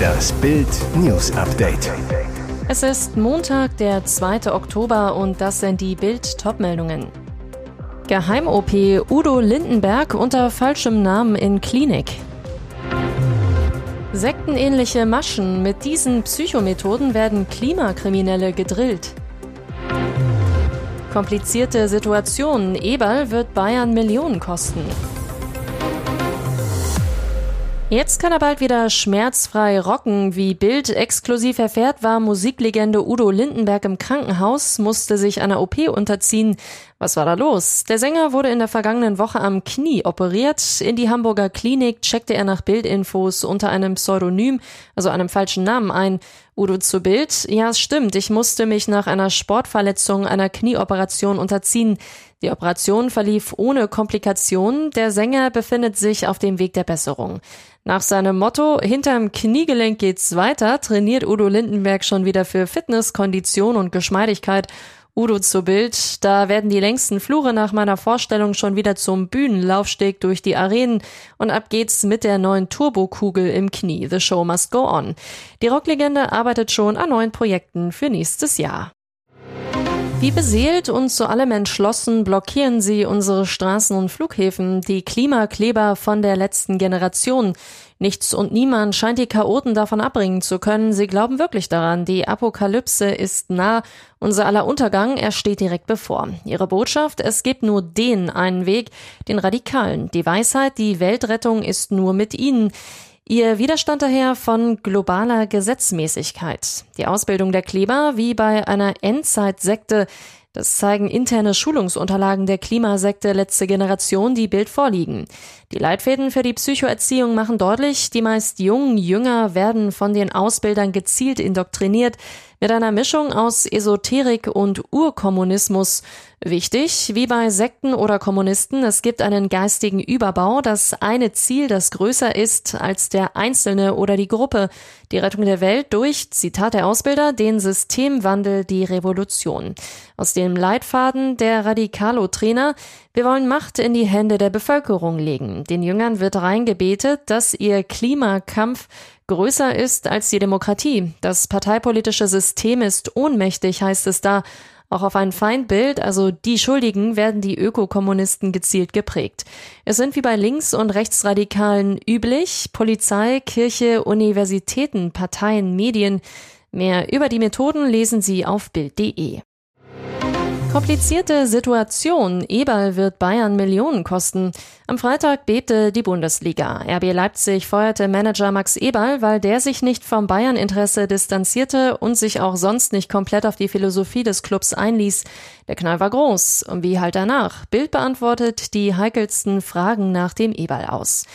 Das Bild News Update. Es ist Montag, der 2. Oktober und das sind die Bild Topmeldungen. Geheim-OP Udo Lindenberg unter falschem Namen in Klinik. Sektenähnliche Maschen mit diesen Psychomethoden werden Klimakriminelle gedrillt. Komplizierte Situation. Eberl wird Bayern Millionen kosten. Jetzt kann er bald wieder schmerzfrei rocken. Wie Bild exklusiv erfährt, war Musiklegende Udo Lindenberg im Krankenhaus, musste sich einer OP unterziehen. Was war da los? Der Sänger wurde in der vergangenen Woche am Knie operiert. In die Hamburger Klinik checkte er nach Bildinfos unter einem Pseudonym, also einem falschen Namen ein. Udo zu Bild. Ja, es stimmt. Ich musste mich nach einer Sportverletzung einer Knieoperation unterziehen. Die Operation verlief ohne Komplikationen. Der Sänger befindet sich auf dem Weg der Besserung. Nach seinem Motto Hinterm Kniegelenk geht's weiter trainiert Udo Lindenberg schon wieder für Fitness, Kondition und Geschmeidigkeit. Udo zu Bild, da werden die längsten Flure nach meiner Vorstellung schon wieder zum Bühnenlaufsteg durch die Arenen und ab geht's mit der neuen Turbokugel im Knie. The show must go on. Die Rocklegende arbeitet schon an neuen Projekten für nächstes Jahr. Wie beseelt und zu allem entschlossen blockieren sie unsere Straßen und Flughäfen, die Klimakleber von der letzten Generation. Nichts und niemand scheint die Chaoten davon abbringen zu können. Sie glauben wirklich daran, die Apokalypse ist nah, unser aller Untergang, er steht direkt bevor. Ihre Botschaft, es gibt nur den einen Weg, den Radikalen. Die Weisheit, die Weltrettung ist nur mit ihnen. Ihr Widerstand daher von globaler Gesetzmäßigkeit. Die Ausbildung der Kleber wie bei einer Endzeitsekte das zeigen interne Schulungsunterlagen der Klimasekte letzte Generation, die Bild vorliegen. Die Leitfäden für die Psychoerziehung machen deutlich, die meist jungen Jünger werden von den Ausbildern gezielt indoktriniert, mit einer Mischung aus Esoterik und Urkommunismus. Wichtig, wie bei Sekten oder Kommunisten, es gibt einen geistigen Überbau, das eine Ziel, das größer ist als der Einzelne oder die Gruppe. Die Rettung der Welt durch, Zitat der Ausbilder, den Systemwandel, die Revolution. Aus dem Leitfaden der Radikalo-Trainer, wir wollen Macht in die Hände der Bevölkerung legen. Den Jüngern wird reingebetet, dass ihr Klimakampf größer ist als die Demokratie. Das parteipolitische System ist ohnmächtig, heißt es da. Auch auf ein Feindbild, also die Schuldigen, werden die Ökokommunisten gezielt geprägt. Es sind wie bei Links- und Rechtsradikalen üblich Polizei, Kirche, Universitäten, Parteien, Medien. Mehr über die Methoden lesen Sie auf Bild.de. Komplizierte Situation. Eberl wird Bayern Millionen kosten. Am Freitag bebte die Bundesliga. RB Leipzig feuerte Manager Max Eberl, weil der sich nicht vom Bayern-Interesse distanzierte und sich auch sonst nicht komplett auf die Philosophie des Clubs einließ. Der Knall war groß. Und wie halt danach? Bild beantwortet die heikelsten Fragen nach dem Eberl aus.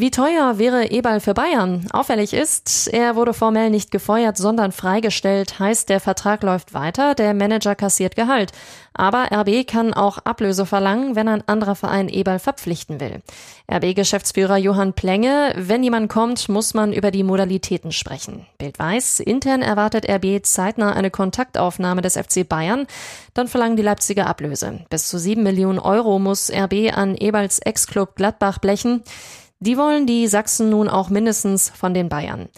Wie teuer wäre Eberl für Bayern? Auffällig ist, er wurde formell nicht gefeuert, sondern freigestellt, heißt der Vertrag läuft weiter, der Manager kassiert Gehalt. Aber RB kann auch Ablöse verlangen, wenn ein anderer Verein Eberl verpflichten will. RB-Geschäftsführer Johann Plenge, wenn jemand kommt, muss man über die Modalitäten sprechen. Bild weiß, intern erwartet RB zeitnah eine Kontaktaufnahme des FC Bayern, dann verlangen die Leipziger Ablöse. Bis zu sieben Millionen Euro muss RB an Eberls Ex-Club Gladbach blechen. Die wollen die Sachsen nun auch mindestens von den Bayern.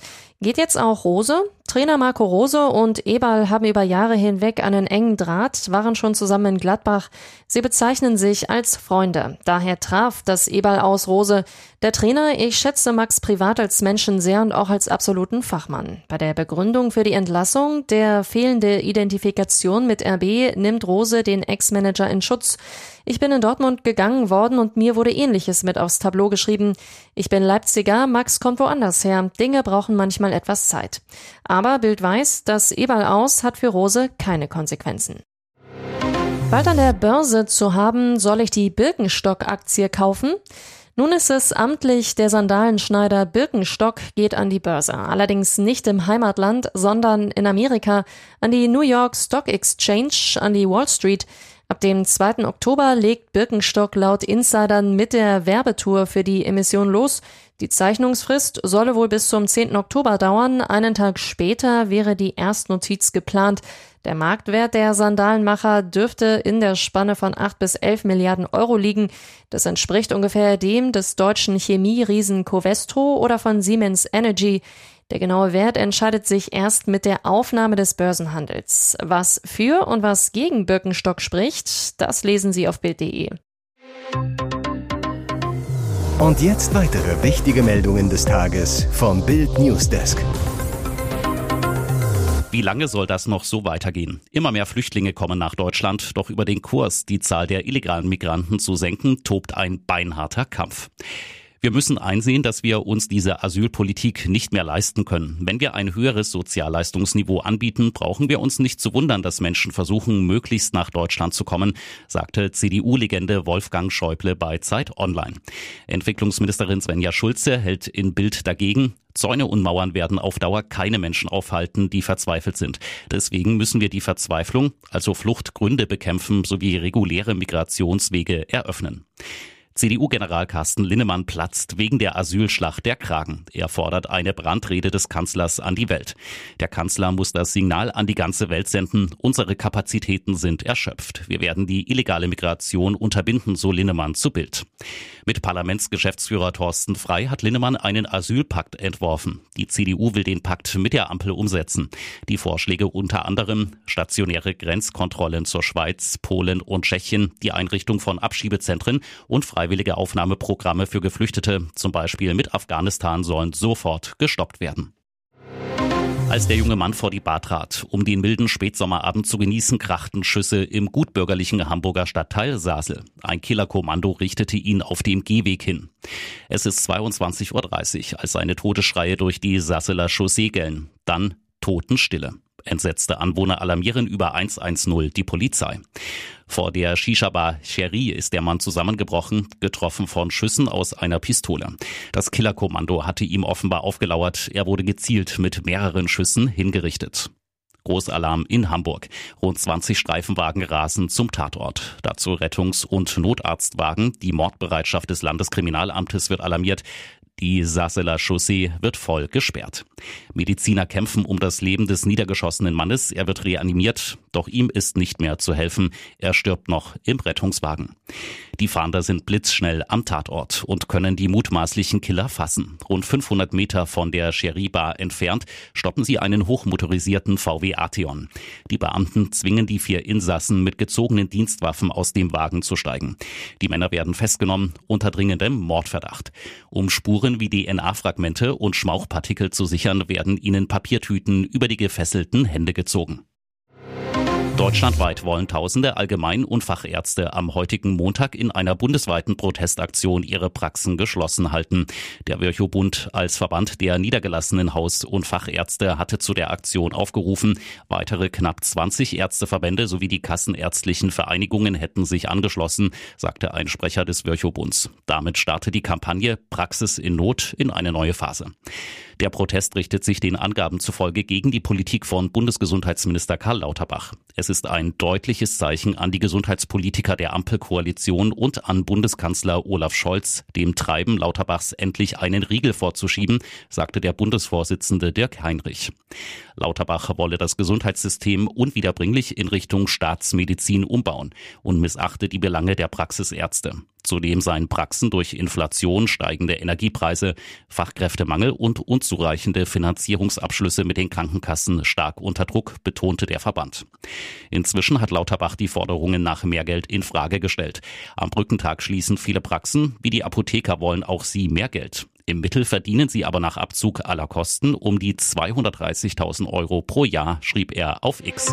Geht jetzt auch Rose? Trainer Marco Rose und Eberl haben über Jahre hinweg einen engen Draht, waren schon zusammen in Gladbach. Sie bezeichnen sich als Freunde. Daher traf das Eberl aus Rose. Der Trainer, ich schätze Max privat als Menschen sehr und auch als absoluten Fachmann. Bei der Begründung für die Entlassung, der fehlende Identifikation mit RB, nimmt Rose den Ex-Manager in Schutz. Ich bin in Dortmund gegangen worden und mir wurde ähnliches mit aufs Tableau geschrieben. Ich bin Leipziger, Max kommt woanders her. Dinge brauchen manchmal etwas Zeit. Aber Bild weiß, das Eberl aus hat für Rose keine Konsequenzen. Bald an der Börse zu haben, soll ich die Birkenstock-Aktie kaufen? Nun ist es amtlich, der Sandalenschneider Birkenstock geht an die Börse. Allerdings nicht im Heimatland, sondern in Amerika, an die New York Stock Exchange, an die Wall Street. Ab dem 2. Oktober legt Birkenstock laut Insidern mit der Werbetour für die Emission los. Die Zeichnungsfrist solle wohl bis zum 10. Oktober dauern. Einen Tag später wäre die Erstnotiz geplant. Der Marktwert der Sandalenmacher dürfte in der Spanne von 8 bis 11 Milliarden Euro liegen. Das entspricht ungefähr dem des deutschen Chemieriesen Covestro oder von Siemens Energy. Der genaue Wert entscheidet sich erst mit der Aufnahme des Börsenhandels. Was für und was gegen Birkenstock spricht, das lesen Sie auf Bild.de. Und jetzt weitere wichtige Meldungen des Tages vom Bild Newsdesk. Wie lange soll das noch so weitergehen? Immer mehr Flüchtlinge kommen nach Deutschland, doch über den Kurs, die Zahl der illegalen Migranten zu senken, tobt ein beinharter Kampf. Wir müssen einsehen, dass wir uns diese Asylpolitik nicht mehr leisten können. Wenn wir ein höheres Sozialleistungsniveau anbieten, brauchen wir uns nicht zu wundern, dass Menschen versuchen, möglichst nach Deutschland zu kommen, sagte CDU-Legende Wolfgang Schäuble bei Zeit Online. Entwicklungsministerin Svenja Schulze hält in Bild dagegen. Zäune und Mauern werden auf Dauer keine Menschen aufhalten, die verzweifelt sind. Deswegen müssen wir die Verzweiflung, also Fluchtgründe bekämpfen sowie reguläre Migrationswege eröffnen. CDU-General Carsten Linnemann platzt wegen der Asylschlacht der Kragen. Er fordert eine Brandrede des Kanzlers an die Welt. Der Kanzler muss das Signal an die ganze Welt senden. Unsere Kapazitäten sind erschöpft. Wir werden die illegale Migration unterbinden, so Linnemann zu Bild. Mit Parlamentsgeschäftsführer Thorsten Frei hat Linnemann einen Asylpakt entworfen. Die CDU will den Pakt mit der Ampel umsetzen. Die Vorschläge unter anderem stationäre Grenzkontrollen zur Schweiz, Polen und Tschechien, die Einrichtung von Abschiebezentren und freiwillige Aufnahmeprogramme für Geflüchtete, zum Beispiel mit Afghanistan, sollen sofort gestoppt werden. Als der junge Mann vor die Bar trat, um den milden Spätsommerabend zu genießen, krachten Schüsse im gutbürgerlichen Hamburger Stadtteil Sasel. Ein Killerkommando richtete ihn auf dem Gehweg hin. Es ist 22.30 Uhr, als seine Todesschreie durch die Sasseler Chaussee gellen. Dann Totenstille. Entsetzte Anwohner alarmieren über 110 die Polizei. Vor der Shisha-Bar Cherie ist der Mann zusammengebrochen, getroffen von Schüssen aus einer Pistole. Das Killerkommando hatte ihm offenbar aufgelauert. Er wurde gezielt mit mehreren Schüssen hingerichtet. Großalarm in Hamburg. Rund 20 Streifenwagen rasen zum Tatort. Dazu Rettungs- und Notarztwagen. Die Mordbereitschaft des Landeskriminalamtes wird alarmiert. Die Sasseler Chaussee wird voll gesperrt. Mediziner kämpfen um das Leben des niedergeschossenen Mannes. Er wird reanimiert, doch ihm ist nicht mehr zu helfen. Er stirbt noch im Rettungswagen. Die Fahnder sind blitzschnell am Tatort und können die mutmaßlichen Killer fassen. Rund 500 Meter von der Sherry-Bar entfernt stoppen sie einen hochmotorisierten VW Atheon. Die Beamten zwingen die vier Insassen mit gezogenen Dienstwaffen aus dem Wagen zu steigen. Die Männer werden festgenommen unter dringendem Mordverdacht. Um Spuren wie DNA-Fragmente und Schmauchpartikel zu sichern, werden ihnen Papiertüten über die gefesselten Hände gezogen. Deutschlandweit wollen tausende Allgemein- und Fachärzte am heutigen Montag in einer bundesweiten Protestaktion ihre Praxen geschlossen halten. Der Virchow-Bund als Verband der niedergelassenen Haus- und Fachärzte hatte zu der Aktion aufgerufen. Weitere knapp 20 Ärzteverbände sowie die kassenärztlichen Vereinigungen hätten sich angeschlossen, sagte ein Sprecher des Virchow-Bunds. Damit startet die Kampagne Praxis in Not in eine neue Phase. Der Protest richtet sich den Angaben zufolge gegen die Politik von Bundesgesundheitsminister Karl Lauterbach. Es ist ein deutliches Zeichen an die Gesundheitspolitiker der Ampelkoalition und an Bundeskanzler Olaf Scholz, dem Treiben Lauterbachs endlich einen Riegel vorzuschieben, sagte der Bundesvorsitzende Dirk Heinrich. Lauterbach wolle das Gesundheitssystem unwiederbringlich in Richtung Staatsmedizin umbauen und missachte die Belange der Praxisärzte. Zudem seien Praxen durch Inflation, steigende Energiepreise, Fachkräftemangel und unzureichende Finanzierungsabschlüsse mit den Krankenkassen stark unter Druck, betonte der Verband. Inzwischen hat Lauterbach die Forderungen nach mehr Geld in Frage gestellt. Am Brückentag schließen viele Praxen, wie die Apotheker wollen auch sie mehr Geld. Im Mittel verdienen sie aber nach Abzug aller Kosten um die 230.000 Euro pro Jahr, schrieb er auf X.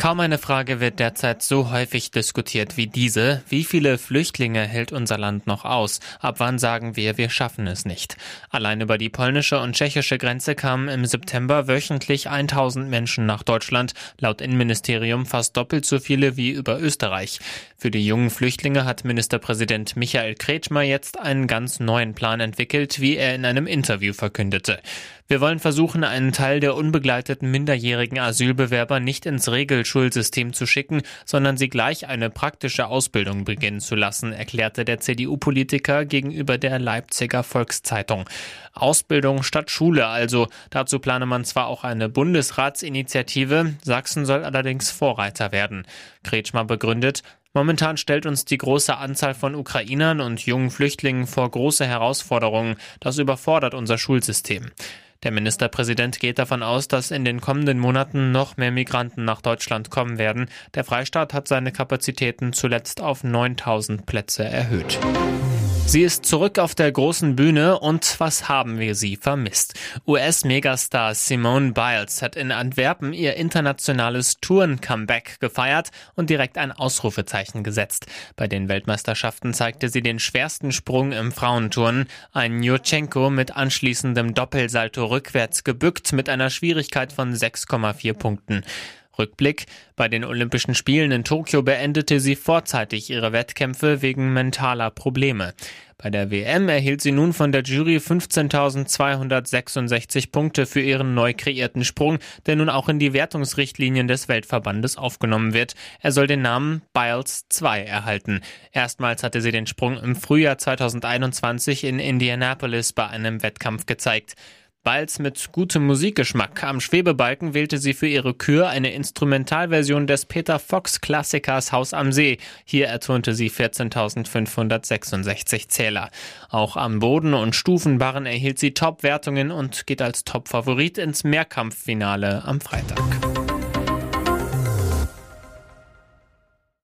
Kaum eine Frage wird derzeit so häufig diskutiert wie diese. Wie viele Flüchtlinge hält unser Land noch aus? Ab wann sagen wir, wir schaffen es nicht? Allein über die polnische und tschechische Grenze kamen im September wöchentlich 1000 Menschen nach Deutschland, laut Innenministerium fast doppelt so viele wie über Österreich. Für die jungen Flüchtlinge hat Ministerpräsident Michael Kretschmer jetzt einen ganz neuen Plan entwickelt, wie er in einem Interview verkündete. Wir wollen versuchen, einen Teil der unbegleiteten minderjährigen Asylbewerber nicht ins Regelschulsystem zu schicken, sondern sie gleich eine praktische Ausbildung beginnen zu lassen, erklärte der CDU-Politiker gegenüber der Leipziger Volkszeitung. Ausbildung statt Schule also. Dazu plane man zwar auch eine Bundesratsinitiative, Sachsen soll allerdings Vorreiter werden. Kretschmer begründet, Momentan stellt uns die große Anzahl von Ukrainern und jungen Flüchtlingen vor große Herausforderungen. Das überfordert unser Schulsystem. Der Ministerpräsident geht davon aus, dass in den kommenden Monaten noch mehr Migranten nach Deutschland kommen werden. Der Freistaat hat seine Kapazitäten zuletzt auf 9000 Plätze erhöht. Sie ist zurück auf der großen Bühne und was haben wir sie vermisst? US-Megastar Simone Biles hat in Antwerpen ihr internationales Touren-Comeback gefeiert und direkt ein Ausrufezeichen gesetzt. Bei den Weltmeisterschaften zeigte sie den schwersten Sprung im Frauenturnen, ein Jurchenko mit anschließendem Doppelsalto rückwärts gebückt mit einer Schwierigkeit von 6,4 Punkten. Rückblick. Bei den Olympischen Spielen in Tokio beendete sie vorzeitig ihre Wettkämpfe wegen mentaler Probleme. Bei der WM erhielt sie nun von der Jury 15.266 Punkte für ihren neu kreierten Sprung, der nun auch in die Wertungsrichtlinien des Weltverbandes aufgenommen wird. Er soll den Namen Biles 2 erhalten. Erstmals hatte sie den Sprung im Frühjahr 2021 in Indianapolis bei einem Wettkampf gezeigt. Balz mit gutem Musikgeschmack. Am Schwebebalken wählte sie für ihre Kür eine Instrumentalversion des Peter Fox Klassikers Haus am See. Hier ertönte sie 14.566 Zähler. Auch am Boden und Stufenbarren erhielt sie Top-Wertungen und geht als Top-Favorit ins Mehrkampffinale am Freitag.